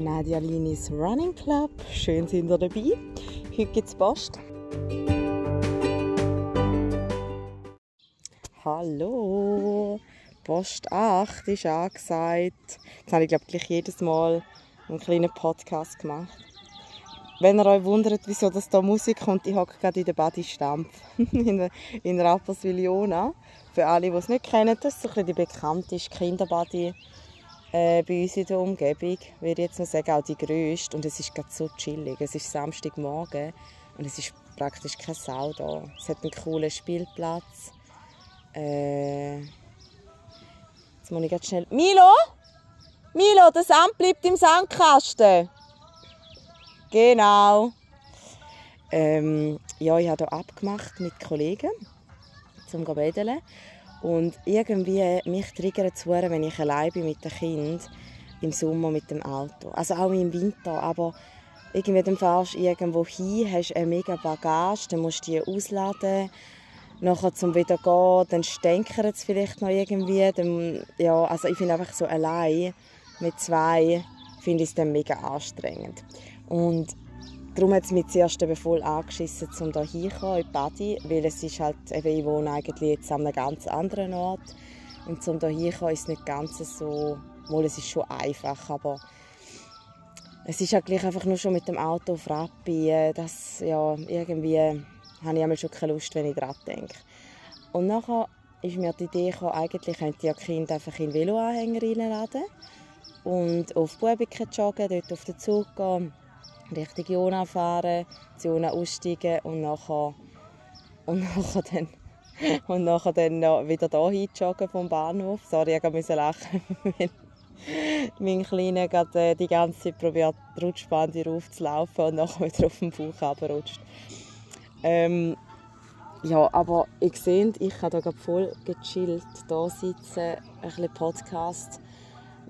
Nadia Linis Running Club. Schön sind ihr dabei. Heute gibt es Post. Hallo! Post 8 ist angesagt. Jetzt habe ich glaube ich jedes Mal einen kleinen Podcast gemacht. Wenn ihr euch wundert, wieso das da Musik kommt, ich hocke gerade in der Badistampf in, in Rapperswil-Jona. Für alle, die es nicht kennen, das ist so ein die bekannteste Kinderbadi äh, bei uns in der Umgebung. Würde jetzt mal sagen, auch die grösste. Und es ist gerade so chillig. Es ist Samstagmorgen und es ist praktisch keine Sau da. Es hat einen coolen Spielplatz. Äh, jetzt muss ich ganz schnell... Milo! Milo, das Amt bleibt im Sandkasten. Genau. Ähm, ja, ich habe hier abgemacht mit Kollegen zum Bedeln. Und irgendwie, mich triggert es wenn ich allein bin mit dem Kind im Sommer mit dem Auto. Also auch im Winter, aber irgendwie dann fährst du irgendwo hin, hast eine mega Bagage, dann musst du die ausladen, nachher zum wieder gehen, dann stänkert es vielleicht noch irgendwie. Dann, ja, also ich finde einfach so allein mit zwei, finde ich es dann mega anstrengend. Und darum hat es mich zuerst eben voll angeschissen, um hier hinzukommen, in Badi, weil es ist halt, eben, ich wohne eigentlich jetzt an einem ganz anderen Ort und um hier hinzukommen ist es nicht ganz so, wohl es ist schon einfach, aber es ist halt einfach nur schon mit dem Auto auf Rappi, äh, das, ja, irgendwie habe ich einmal schon keine Lust, wenn ich daran denke. Und nachher ist mir die Idee gekommen, eigentlich könnte ich Kind einfach in Veloanhänger reinladen und auf Bubiken joggen, dort auf den Zug gehen Richtung Jona fahren, zu Jona aussteigen und nachher, und nachher dann und nachher dann wieder hier joggen vom Bahnhof. Sorry, ich musste lachen, weil mein Kleiner gerade äh, die ganze Zeit probiert, die Rutschbahn raufzulaufen und nachher wieder auf den Bauch runterrutscht. Ähm, ja, aber ihr seht, ich kann hier voll gechillt hier sitzen, ein bisschen Podcast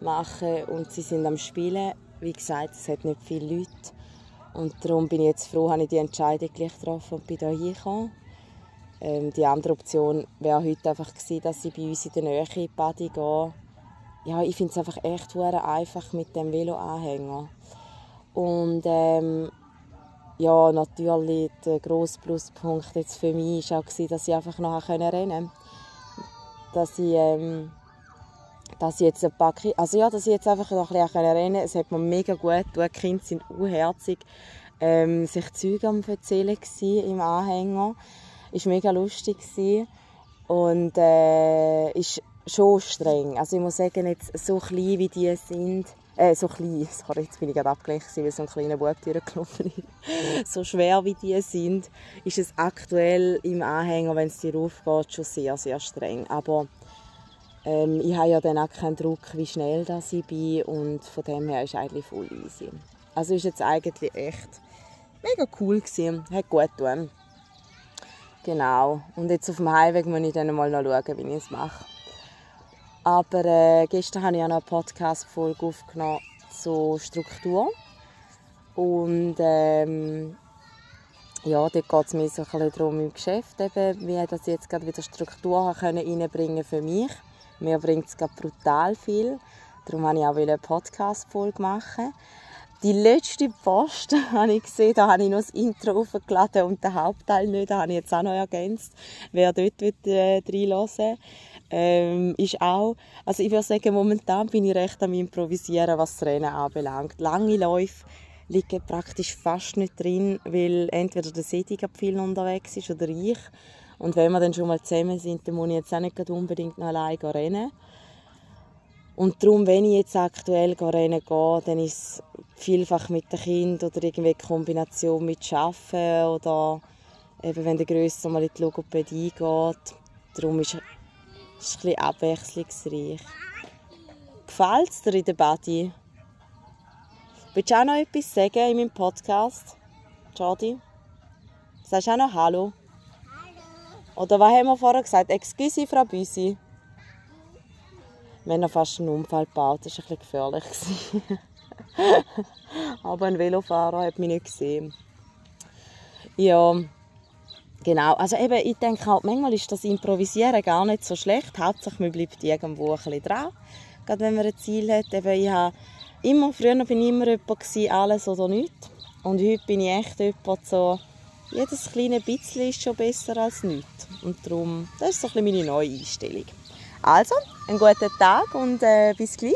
machen und sie sind am Spielen. Wie gesagt, es hat nicht viele Leute. Und darum bin ich jetzt froh, habe ich die Entscheidung gleich getroffen und bin hier hingekommen. Ähm, die andere Option wäre heute einfach gewesen, dass ich bei uns in der Nähe in Badi gehe. Ja, ich finde es einfach echt einfach mit dem Veloanhänger. Und ähm, ja, natürlich der grosse Pluspunkt jetzt für mich war auch, dass ich einfach nachher rennen konnte. Dass ich ähm, dass ich jetzt ein paar also ja, dass ich jetzt einfach noch ein bisschen konnte. Es hat mir mega gut getan. Die Kinder sind unherzig, ähm, sich Zeug am erzählen im Anhänger. Es war mega lustig gewesen. und äh, ist schon streng. Also ich muss sagen, jetzt so klein wie die sind, äh, so klein, sorry, jetzt bin ich gerade abgelenkt, weil so ein kleiner Bub durchgelaufen ist. so schwer wie die sind, ist es aktuell im Anhänger, wenn es dir aufgeht, schon sehr, sehr streng. Aber ähm, ich habe ja dann auch keinen Druck, wie schnell das ich bin und von dem her ist eigentlich voll easy. Also ist jetzt eigentlich echt mega cool gewesen, hat gut getan. Genau. Und jetzt auf dem Heimweg muss ich dann mal noch schauen, wie ich es mache. Aber äh, gestern habe ich auch noch eine Podcast-Folge aufgenommen zur Struktur. Und ähm, ja, dort geht es mir so ein bisschen darum im Geschäft, eben, wie ich jetzt gerade wieder Struktur reinbringen für mich. Mir bringt es brutal viel. Darum habe ich auch eine Podcast-Folge machen. Die letzte Post habe ich gesehen, da habe ich noch das Intro aufgeladen und den Hauptteil nicht, da habe ich jetzt auch noch ergänzt. Wer dort will, äh, ähm, ist auch, also ich würde sagen, momentan bin ich recht am Improvisieren, was das Rennen anbelangt. Lange Läufe liegen praktisch fast nicht drin, weil entweder der Sedi viel unterwegs ist oder ich. Und wenn wir dann schon mal zusammen sind, dann muss ich jetzt auch nicht unbedingt noch alleine rennen. Und darum, wenn ich jetzt aktuell rennen gehe, dann ist es vielfach mit dem Kind oder irgendwie Kombination mit Arbeiten oder eben wenn der Grösser mal in die Logopädie geht. Darum ist es ein abwechslungsreich. Gefällt es dir in der Body? Willst du auch noch etwas sagen in meinem Podcast? Jordi? Sagst du auch noch Hallo? Oder was haben wir vorher gesagt? Excuse, Frau Büsi. Wir haben fast einen Unfall gebaut. Das war ein bisschen gefährlich. Aber ein Velofahrer hat mich nicht gesehen. Ja, genau. Also eben, ich denke halt, manchmal ist das Improvisieren gar nicht so schlecht. Hauptsache, man bleibt irgendwo ein bisschen dran. Gerade wenn man ein Ziel hat. Eben, ich habe immer, früher war ich immer jemand, alles oder nichts. Und heute bin ich echt jemand so, jedes kleine bisschen ist schon besser als nichts. Und darum, das ist so ein bisschen meine neue Einstellung. Also, einen guten Tag und äh, bis gleich.